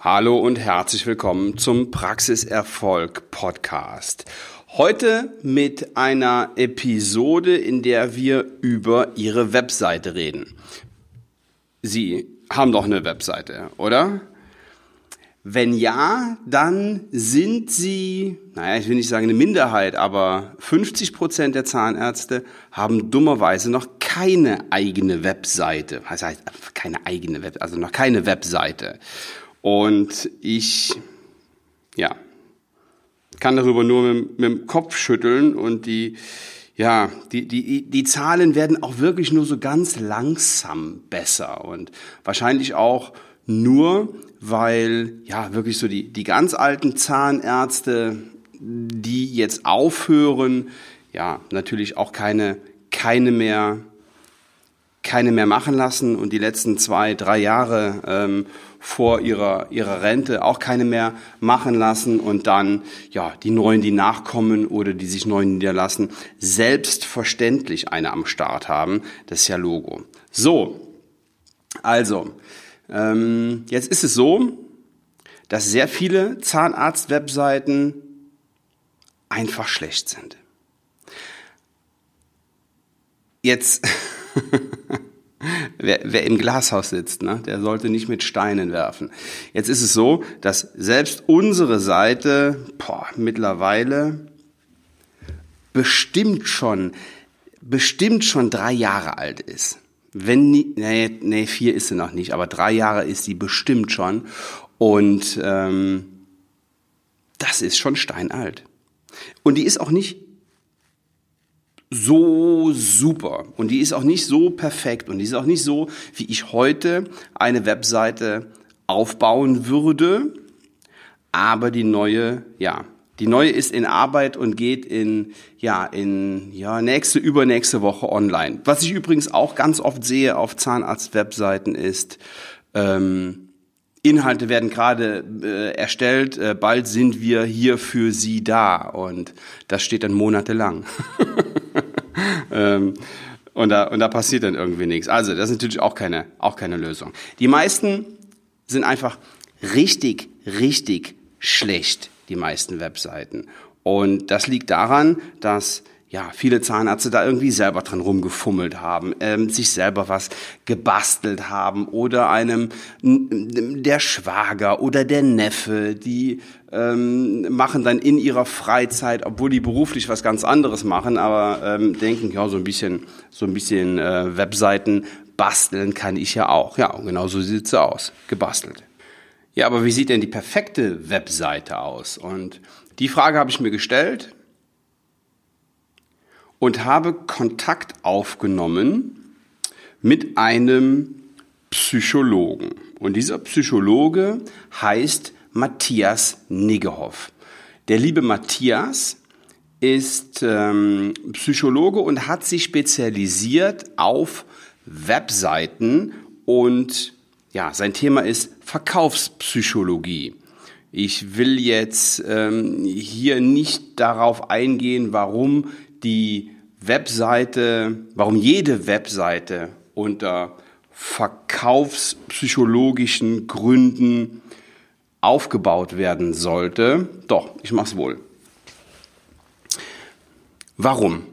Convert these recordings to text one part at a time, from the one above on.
Hallo und herzlich willkommen zum Praxiserfolg Podcast. Heute mit einer Episode, in der wir über Ihre Webseite reden. Sie haben doch eine Webseite, oder? Wenn ja, dann sind Sie, naja, ich will nicht sagen eine Minderheit, aber 50 Prozent der Zahnärzte haben dummerweise noch keine eigene Webseite. Was heißt keine eigene Web, also noch keine Webseite. Und ich, ja, kann darüber nur mit, mit dem Kopf schütteln und die, ja, die, die, die Zahlen werden auch wirklich nur so ganz langsam besser und wahrscheinlich auch nur, weil ja wirklich so die, die ganz alten Zahnärzte, die jetzt aufhören, ja, natürlich auch keine, keine mehr, keine mehr machen lassen und die letzten zwei, drei Jahre ähm, vor ihrer, ihrer Rente auch keine mehr machen lassen und dann, ja, die Neuen, die nachkommen oder die sich neu niederlassen, selbstverständlich eine am Start haben. Das ist ja Logo. So. Also, ähm, jetzt ist es so, dass sehr viele Zahnarzt-Webseiten einfach schlecht sind. Jetzt, wer, wer im Glashaus sitzt, ne, der sollte nicht mit Steinen werfen. Jetzt ist es so, dass selbst unsere Seite boah, mittlerweile bestimmt schon, bestimmt schon drei Jahre alt ist. Wenn nee, nee, vier ist sie noch nicht, aber drei Jahre ist sie bestimmt schon. Und ähm, das ist schon steinalt. Und die ist auch nicht so super und die ist auch nicht so perfekt und die ist auch nicht so, wie ich heute eine Webseite aufbauen würde. Aber die neue, ja, die neue ist in Arbeit und geht in, ja, in, ja, nächste, übernächste Woche online. Was ich übrigens auch ganz oft sehe auf Zahnarzt-Webseiten ist, ähm, Inhalte werden gerade äh, erstellt, äh, bald sind wir hier für Sie da und das steht dann monatelang. ähm, und, da, und da passiert dann irgendwie nichts. Also das ist natürlich auch keine, auch keine Lösung. Die meisten sind einfach richtig, richtig schlecht die meisten Webseiten. Und das liegt daran, dass ja, viele Zahnärzte da irgendwie selber dran rumgefummelt haben, ähm, sich selber was gebastelt haben oder einem der Schwager oder der Neffe, die ähm, machen dann in ihrer Freizeit, obwohl die beruflich was ganz anderes machen, aber ähm, denken, ja, so ein bisschen, so ein bisschen äh, Webseiten basteln kann ich ja auch. Ja, und genau so sieht's aus, gebastelt. Ja, aber wie sieht denn die perfekte Webseite aus? Und die Frage habe ich mir gestellt und habe Kontakt aufgenommen mit einem Psychologen. Und dieser Psychologe heißt Matthias Niggehoff. Der liebe Matthias ist ähm, Psychologe und hat sich spezialisiert auf Webseiten und ja, sein Thema ist Verkaufspsychologie. Ich will jetzt ähm, hier nicht darauf eingehen, warum die Webseite, warum jede Webseite unter verkaufspsychologischen Gründen aufgebaut werden sollte. Doch, ich mach's wohl. Warum?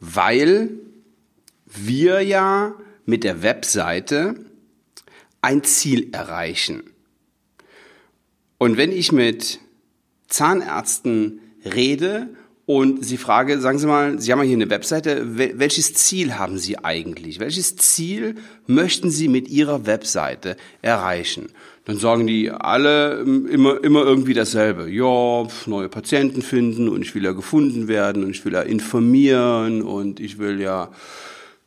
Weil wir ja mit der Webseite ein Ziel erreichen. Und wenn ich mit Zahnärzten rede und sie frage, sagen Sie mal, Sie haben ja hier eine Webseite, welches Ziel haben Sie eigentlich? Welches Ziel möchten Sie mit Ihrer Webseite erreichen? Dann sagen die alle immer, immer irgendwie dasselbe. Ja, neue Patienten finden und ich will ja gefunden werden und ich will ja informieren und ich will ja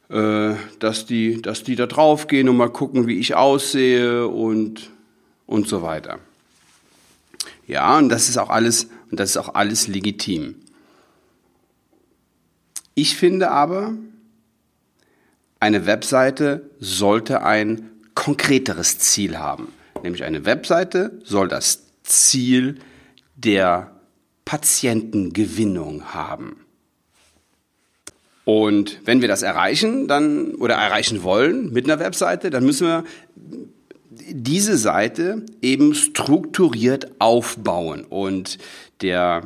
äh, dass die, dass die da draufgehen und mal gucken, wie ich aussehe und, und so weiter. Ja, und das ist auch alles, und das ist auch alles legitim. Ich finde aber, eine Webseite sollte ein konkreteres Ziel haben. Nämlich eine Webseite soll das Ziel der Patientengewinnung haben. Und wenn wir das erreichen, dann oder erreichen wollen mit einer Webseite, dann müssen wir diese Seite eben strukturiert aufbauen. Und der,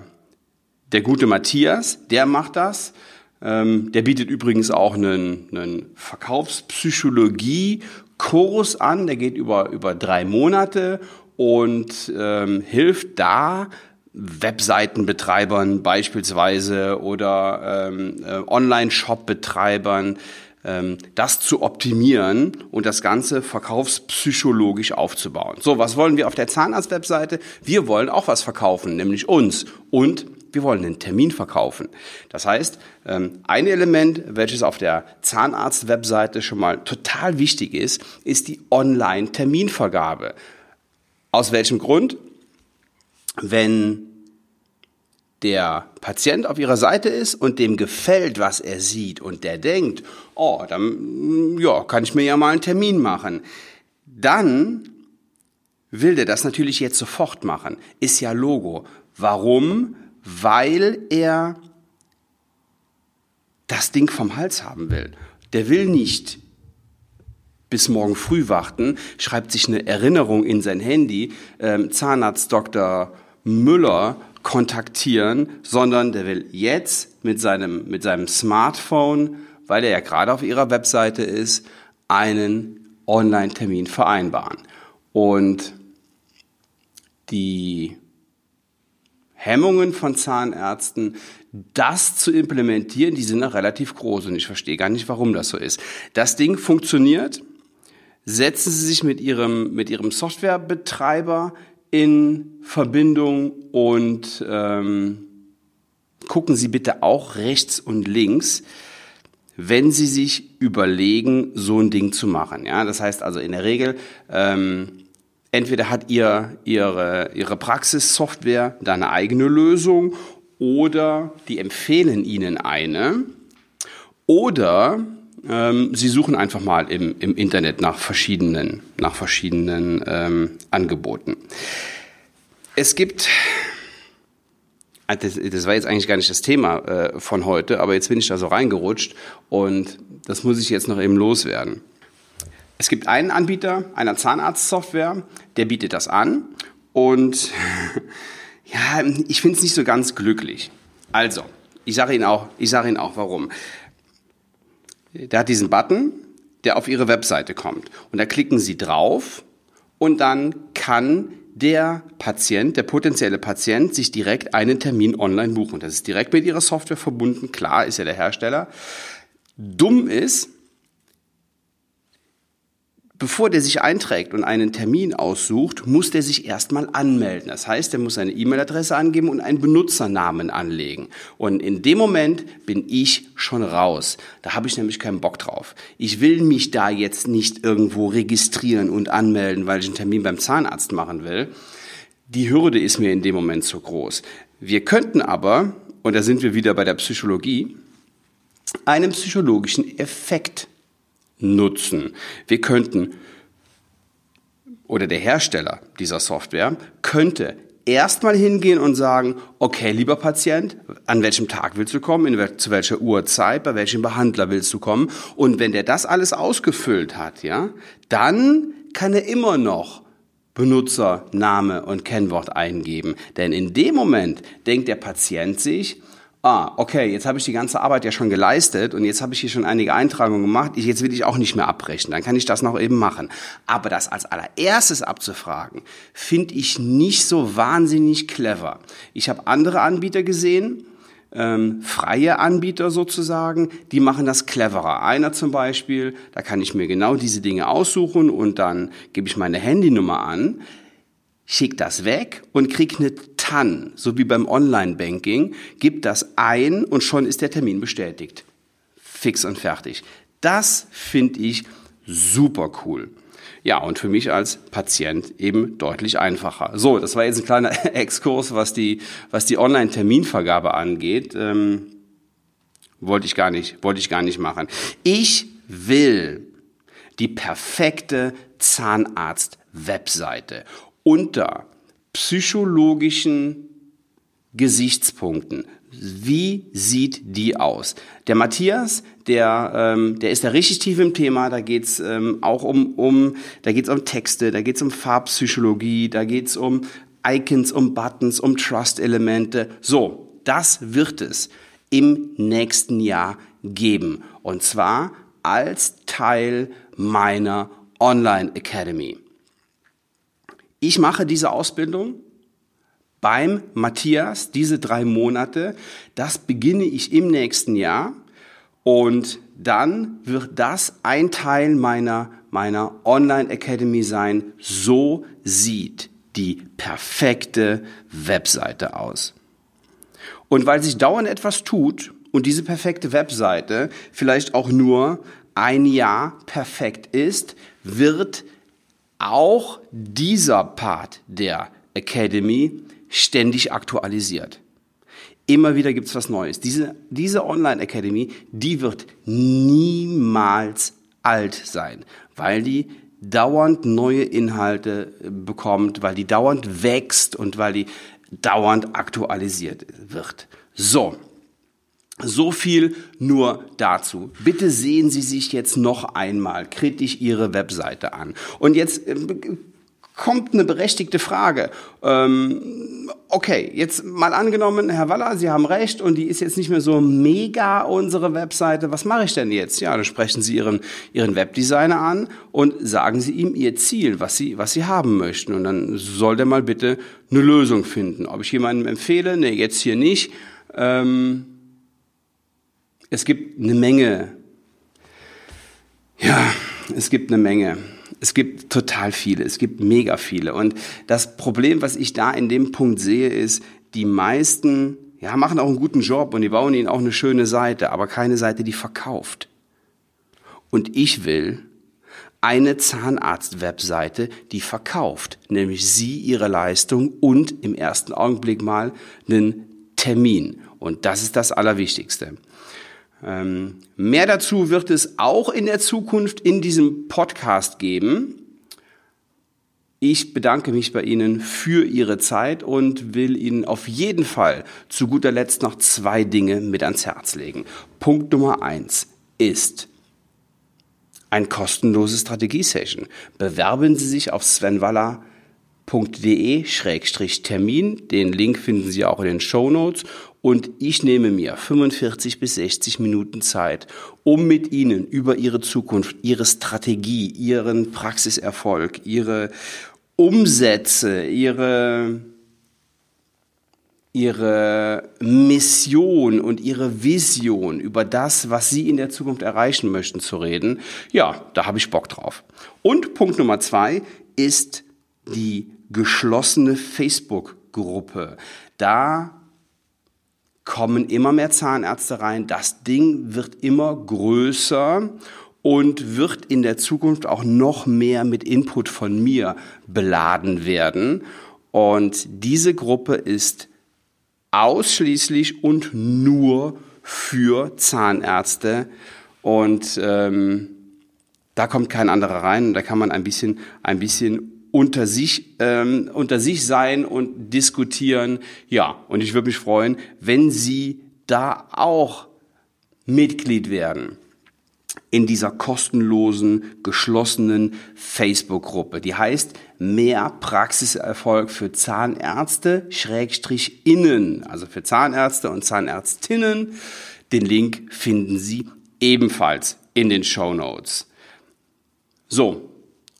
der gute Matthias, der macht das. Ähm, der bietet übrigens auch einen, einen Verkaufspsychologie-Kurs an. Der geht über, über drei Monate und ähm, hilft da, Webseitenbetreibern beispielsweise oder ähm, äh, Online-Shop-Betreibern ähm, das zu optimieren und das Ganze verkaufspsychologisch aufzubauen. So, was wollen wir auf der Zahnarzt-Webseite? Wir wollen auch was verkaufen, nämlich uns. Und wir wollen einen Termin verkaufen. Das heißt, ähm, ein Element, welches auf der Zahnarzt-Webseite schon mal total wichtig ist, ist die Online-Terminvergabe. Aus welchem Grund? Wenn der Patient auf ihrer Seite ist und dem gefällt, was er sieht und der denkt, oh, dann ja, kann ich mir ja mal einen Termin machen. Dann will der das natürlich jetzt sofort machen. Ist ja Logo. Warum? Weil er das Ding vom Hals haben will. Der will nicht bis morgen früh warten, schreibt sich eine Erinnerung in sein Handy, ähm, Zahnarzt Dr. Müller kontaktieren, sondern der will jetzt mit seinem, mit seinem Smartphone, weil er ja gerade auf ihrer Webseite ist, einen Online-Termin vereinbaren. Und die Hemmungen von Zahnärzten, das zu implementieren, die sind noch relativ groß und ich verstehe gar nicht, warum das so ist. Das Ding funktioniert. Setzen Sie sich mit Ihrem, mit Ihrem Softwarebetreiber in Verbindung und ähm, gucken Sie bitte auch rechts und links, wenn Sie sich überlegen, so ein Ding zu machen. Ja, das heißt also in der Regel, ähm, entweder hat ihr ihre ihre Praxissoftware da eine eigene Lösung oder die empfehlen Ihnen eine oder ähm, Sie suchen einfach mal im, im Internet nach verschiedenen, nach verschiedenen ähm, Angeboten. Es gibt, ah, das, das war jetzt eigentlich gar nicht das Thema äh, von heute, aber jetzt bin ich da so reingerutscht und das muss ich jetzt noch eben loswerden. Es gibt einen Anbieter einer Zahnarztsoftware, der bietet das an und ja, ich finde es nicht so ganz glücklich. Also, ich sage Ihnen auch, ich sage Ihnen auch warum. Der hat diesen Button, der auf Ihre Webseite kommt. Und da klicken Sie drauf und dann kann der Patient, der potenzielle Patient, sich direkt einen Termin online buchen. Das ist direkt mit Ihrer Software verbunden. Klar, ist ja der Hersteller. Dumm ist, Bevor der sich einträgt und einen Termin aussucht, muss der sich erstmal anmelden. Das heißt, er muss seine E-Mail-Adresse angeben und einen Benutzernamen anlegen. Und in dem Moment bin ich schon raus. Da habe ich nämlich keinen Bock drauf. Ich will mich da jetzt nicht irgendwo registrieren und anmelden, weil ich einen Termin beim Zahnarzt machen will. Die Hürde ist mir in dem Moment zu groß. Wir könnten aber, und da sind wir wieder bei der Psychologie, einen psychologischen Effekt nutzen. Wir könnten, oder der Hersteller dieser Software könnte erstmal hingehen und sagen, okay, lieber Patient, an welchem Tag willst du kommen, wel zu welcher Uhrzeit, bei welchem Behandler willst du kommen? Und wenn der das alles ausgefüllt hat, ja, dann kann er immer noch Benutzer, Name und Kennwort eingeben. Denn in dem Moment denkt der Patient sich, ah, okay, jetzt habe ich die ganze Arbeit ja schon geleistet und jetzt habe ich hier schon einige Eintragungen gemacht, jetzt will ich auch nicht mehr abbrechen, dann kann ich das noch eben machen. Aber das als allererstes abzufragen, finde ich nicht so wahnsinnig clever. Ich habe andere Anbieter gesehen, ähm, freie Anbieter sozusagen, die machen das cleverer. Einer zum Beispiel, da kann ich mir genau diese Dinge aussuchen und dann gebe ich meine Handynummer an schick das weg und krieg eine TAN, so wie beim Online-Banking, gib das ein und schon ist der Termin bestätigt. Fix und fertig. Das finde ich super cool. Ja, und für mich als Patient eben deutlich einfacher. So, das war jetzt ein kleiner Exkurs, was die, was die Online-Terminvergabe angeht. Ähm, wollte ich gar nicht, wollte ich gar nicht machen. Ich will die perfekte Zahnarzt-Webseite unter psychologischen Gesichtspunkten Wie sieht die aus? Der Matthias, der, ähm, der ist da richtig tief im Thema. Da geht's ähm, auch um, um, da geht's um Texte, da geht's um Farbpsychologie, da geht's um Icons, um Buttons, um Trust-Elemente. So, das wird es im nächsten Jahr geben. Und zwar als Teil meiner Online Academy. Ich mache diese Ausbildung beim Matthias, diese drei Monate. Das beginne ich im nächsten Jahr. Und dann wird das ein Teil meiner, meiner Online Academy sein. So sieht die perfekte Webseite aus. Und weil sich dauernd etwas tut und diese perfekte Webseite vielleicht auch nur ein Jahr perfekt ist, wird auch dieser Part der Academy ständig aktualisiert. Immer wieder gibt's was Neues. Diese, diese Online Academy, die wird niemals alt sein, weil die dauernd neue Inhalte bekommt, weil die dauernd wächst und weil die dauernd aktualisiert wird. So, so viel nur dazu. Bitte sehen Sie sich jetzt noch einmal kritisch Ihre Webseite an. Und jetzt äh, kommt eine berechtigte Frage. Ähm, okay, jetzt mal angenommen, Herr Waller, Sie haben recht und die ist jetzt nicht mehr so mega unsere Webseite. Was mache ich denn jetzt? Ja, dann sprechen Sie Ihren, Ihren Webdesigner an und sagen Sie ihm Ihr Ziel, was Sie, was Sie haben möchten. Und dann soll der mal bitte eine Lösung finden. Ob ich jemandem empfehle? Nee, jetzt hier nicht. Ähm, es gibt eine Menge, ja, es gibt eine Menge. Es gibt total viele, es gibt mega viele. Und das Problem, was ich da in dem Punkt sehe, ist, die meisten, ja, machen auch einen guten Job und die bauen ihnen auch eine schöne Seite, aber keine Seite, die verkauft. Und ich will eine Zahnarzt-Webseite, die verkauft, nämlich Sie Ihre Leistung und im ersten Augenblick mal einen Termin. Und das ist das Allerwichtigste. Ähm, mehr dazu wird es auch in der Zukunft in diesem Podcast geben. Ich bedanke mich bei Ihnen für Ihre Zeit und will Ihnen auf jeden Fall zu guter Letzt noch zwei Dinge mit ans Herz legen. Punkt Nummer eins ist ein kostenloses Strategiesession. Bewerben Sie sich auf svenwaller.de-termin. Den Link finden Sie auch in den Show Notes und ich nehme mir 45 bis 60 Minuten Zeit, um mit Ihnen über Ihre Zukunft, Ihre Strategie, Ihren Praxiserfolg, Ihre Umsätze, Ihre, Ihre Mission und Ihre Vision über das, was Sie in der Zukunft erreichen möchten, zu reden. Ja, da habe ich Bock drauf. Und Punkt Nummer zwei ist die geschlossene Facebook-Gruppe. Da kommen immer mehr Zahnärzte rein. Das Ding wird immer größer und wird in der Zukunft auch noch mehr mit Input von mir beladen werden. Und diese Gruppe ist ausschließlich und nur für Zahnärzte. Und ähm, da kommt kein anderer rein. Da kann man ein bisschen, ein bisschen unter sich, ähm, unter sich sein und diskutieren. Ja, und ich würde mich freuen, wenn Sie da auch Mitglied werden in dieser kostenlosen, geschlossenen Facebook-Gruppe. Die heißt Mehr Praxiserfolg für Zahnärzte, Schrägstrich innen, also für Zahnärzte und Zahnärztinnen. Den Link finden Sie ebenfalls in den Show Notes. So,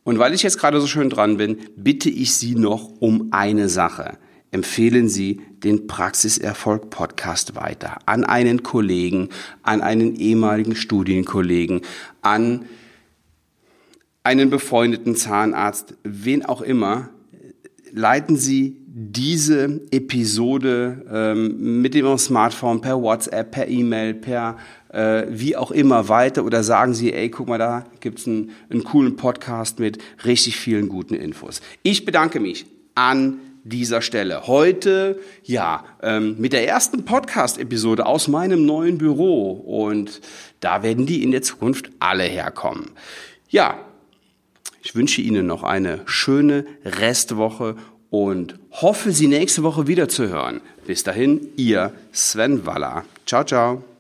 und weil ich jetzt gerade so schön dran bin, bitte ich Sie noch um eine Sache. Empfehlen Sie den Praxiserfolg Podcast weiter an einen Kollegen, an einen ehemaligen Studienkollegen, an einen befreundeten Zahnarzt, wen auch immer. Leiten Sie diese Episode ähm, mit dem Smartphone per WhatsApp, per E-Mail, per äh, wie auch immer weiter oder sagen Sie, ey, guck mal, da gibt's einen, einen coolen Podcast mit richtig vielen guten Infos. Ich bedanke mich an dieser Stelle. Heute, ja, ähm, mit der ersten Podcast-Episode aus meinem neuen Büro und da werden die in der Zukunft alle herkommen. Ja, ich wünsche Ihnen noch eine schöne Restwoche und hoffe, Sie nächste Woche wieder zu hören. Bis dahin, ihr Sven Waller. Ciao, ciao.